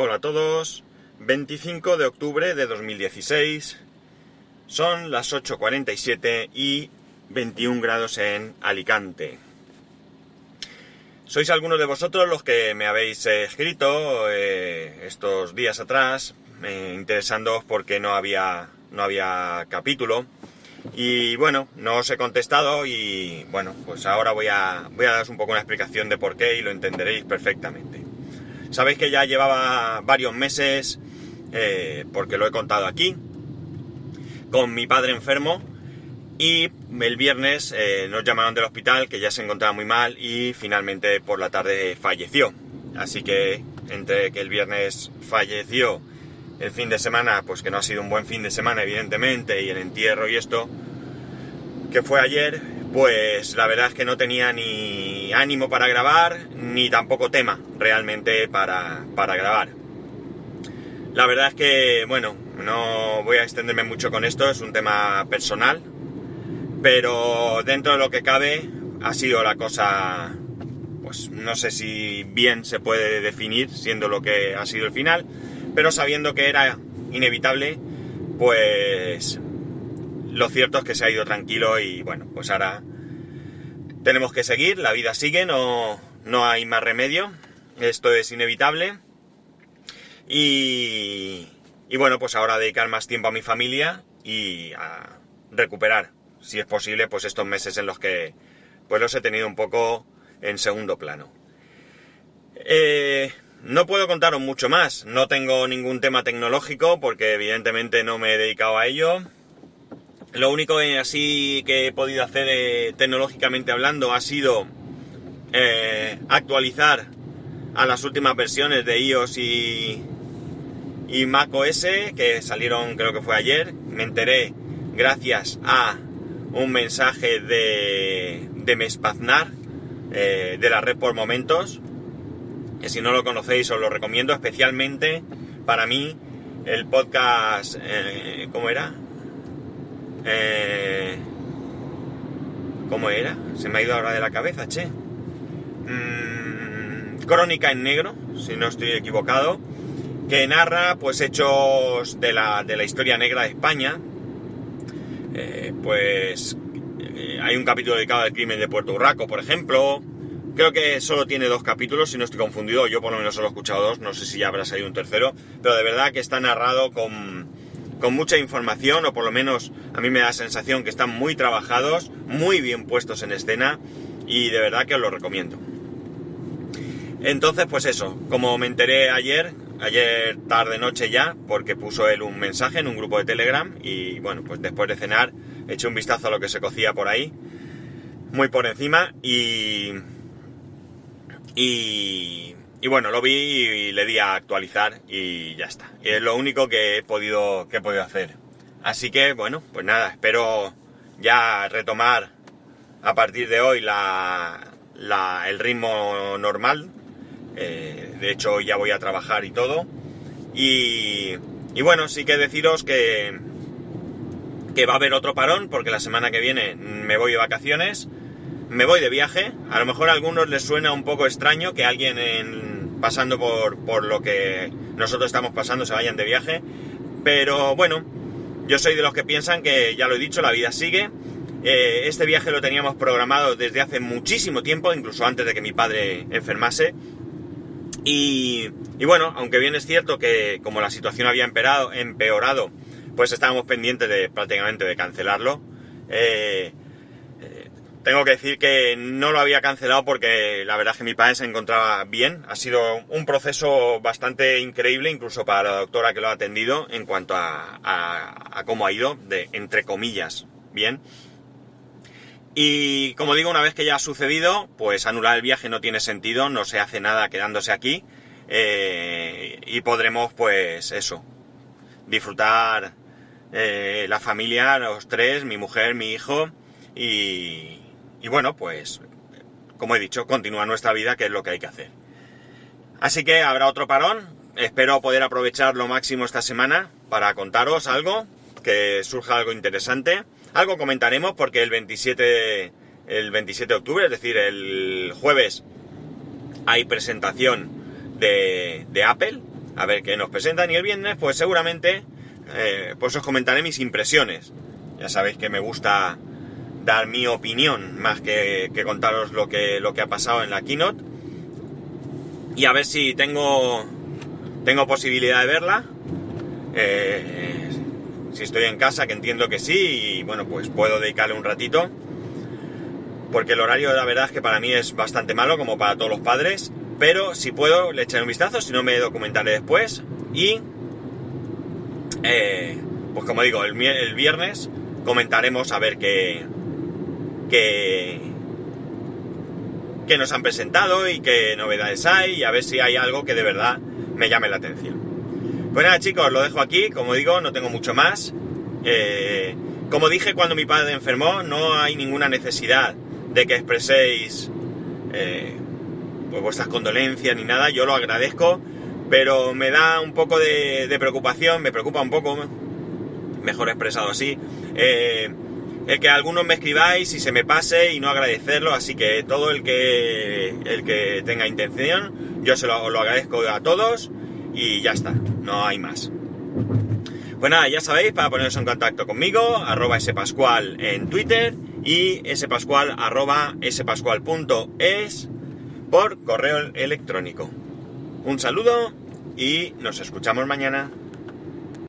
Hola a todos, 25 de octubre de 2016, son las 8.47 y 21 grados en Alicante. Sois algunos de vosotros los que me habéis escrito eh, estos días atrás, eh, interesándoos porque no había, no había capítulo. Y bueno, no os he contestado y bueno, pues ahora voy a, voy a daros un poco una explicación de por qué y lo entenderéis perfectamente. Sabéis que ya llevaba varios meses, eh, porque lo he contado aquí, con mi padre enfermo y el viernes eh, nos llamaron del hospital que ya se encontraba muy mal y finalmente por la tarde falleció. Así que entre que el viernes falleció, el fin de semana, pues que no ha sido un buen fin de semana evidentemente, y el entierro y esto, que fue ayer, pues la verdad es que no tenía ni ánimo para grabar, ni tampoco tema realmente para, para grabar. La verdad es que, bueno, no voy a extenderme mucho con esto, es un tema personal, pero dentro de lo que cabe ha sido la cosa, pues no sé si bien se puede definir siendo lo que ha sido el final, pero sabiendo que era inevitable, pues lo cierto es que se ha ido tranquilo y bueno, pues ahora tenemos que seguir, la vida sigue, no, no hay más remedio, esto es inevitable. Y, y bueno, pues ahora dedicar más tiempo a mi familia y a recuperar, si es posible, pues estos meses en los que pues los he tenido un poco en segundo plano. Eh, no puedo contaros mucho más, no tengo ningún tema tecnológico porque evidentemente no me he dedicado a ello. Lo único así que he podido hacer eh, tecnológicamente hablando ha sido eh, actualizar a las últimas versiones de iOS y, y Mac OS que salieron creo que fue ayer. Me enteré gracias a un mensaje de, de Mespaznar eh, de la red por momentos. Que si no lo conocéis os lo recomiendo especialmente para mí el podcast, eh, ¿cómo era? Eh, ¿Cómo era? Se me ha ido ahora de la cabeza, che. Mm, Crónica en negro, si no estoy equivocado, que narra pues hechos de la, de la historia negra de España. Eh, pues eh, hay un capítulo dedicado al crimen de Puerto Urraco, por ejemplo. Creo que solo tiene dos capítulos, si no estoy confundido. Yo por lo menos solo he escuchado dos, no sé si ya habrá salido un tercero. Pero de verdad que está narrado con, con mucha información, o por lo menos a mí me da la sensación que están muy trabajados, muy bien puestos en escena, y de verdad que os lo recomiendo. Entonces, pues eso, como me enteré ayer, ayer tarde noche ya, porque puso él un mensaje en un grupo de Telegram, y bueno, pues después de cenar eché un vistazo a lo que se cocía por ahí, muy por encima, y... y y bueno, lo vi y le di a actualizar y ya está. Y es lo único que he podido, que he podido hacer. Así que bueno, pues nada, espero ya retomar a partir de hoy la, el ritmo normal. Eh, de hecho, ya voy a trabajar y todo. Y, y bueno, sí que deciros que, que va a haber otro parón porque la semana que viene me voy de vacaciones me voy de viaje. A lo mejor a algunos les suena un poco extraño que alguien en, pasando por, por, lo que nosotros estamos pasando se vayan de viaje. Pero bueno, yo soy de los que piensan que, ya lo he dicho, la vida sigue. Eh, este viaje lo teníamos programado desde hace muchísimo tiempo, incluso antes de que mi padre enfermase. Y, y bueno, aunque bien es cierto que como la situación había empeorado, pues estábamos pendientes de prácticamente de cancelarlo. Eh, tengo que decir que no lo había cancelado porque la verdad es que mi padre se encontraba bien. Ha sido un proceso bastante increíble, incluso para la doctora que lo ha atendido, en cuanto a, cómo ha ido, de entre comillas, bien. Y como digo, una vez que ya ha sucedido, pues anular el viaje no tiene sentido, no se hace nada quedándose aquí. Eh, y podremos, pues eso, disfrutar eh, la familia, los tres, mi mujer, mi hijo y, y bueno, pues, como he dicho, continúa nuestra vida, que es lo que hay que hacer. Así que habrá otro parón. Espero poder aprovechar lo máximo esta semana para contaros algo, que surja algo interesante. Algo comentaremos porque el 27, el 27 de octubre, es decir, el jueves, hay presentación de, de Apple. a ver qué nos presentan y el viernes pues seguramente eh, pues os comentaré mis impresiones. Ya sabéis que me gusta dar mi opinión más que, contaros lo que, lo que ha pasado en la keynote. Y a ver si tengo, tengo posibilidad de verla. Eh, si estoy en casa, que entiendo que sí, y bueno, pues puedo dedicarle un ratito. Porque el horario, la verdad es que para mí es bastante malo, como para todos los padres. Pero si puedo, le echaré un vistazo, si no me documentaré después. Y, eh, pues como digo, el, el viernes comentaremos a ver qué, que, que nos han presentado y qué novedades hay y a ver si hay algo que de verdad me llame la atención. Pues nada chicos, lo dejo aquí, como digo, no tengo mucho más. Eh, como dije cuando mi padre enfermó, no hay ninguna necesidad de que expreséis eh, pues vuestras condolencias ni nada, yo lo agradezco, pero me da un poco de, preocupación, me preocupa un poco, mejor expresado así, eh, el que algunos me escribáis y se me pase y no agradecerlo, así que todo el que, el que tenga intención, yo se lo, agradezco a todos y ya está, no hay más. Pues nada, ya sabéis, para poneros en contacto conmigo, arroba spascual en Twitter y spascual arroba spascual.es por correo electrónico. Un saludo y nos escuchamos mañana.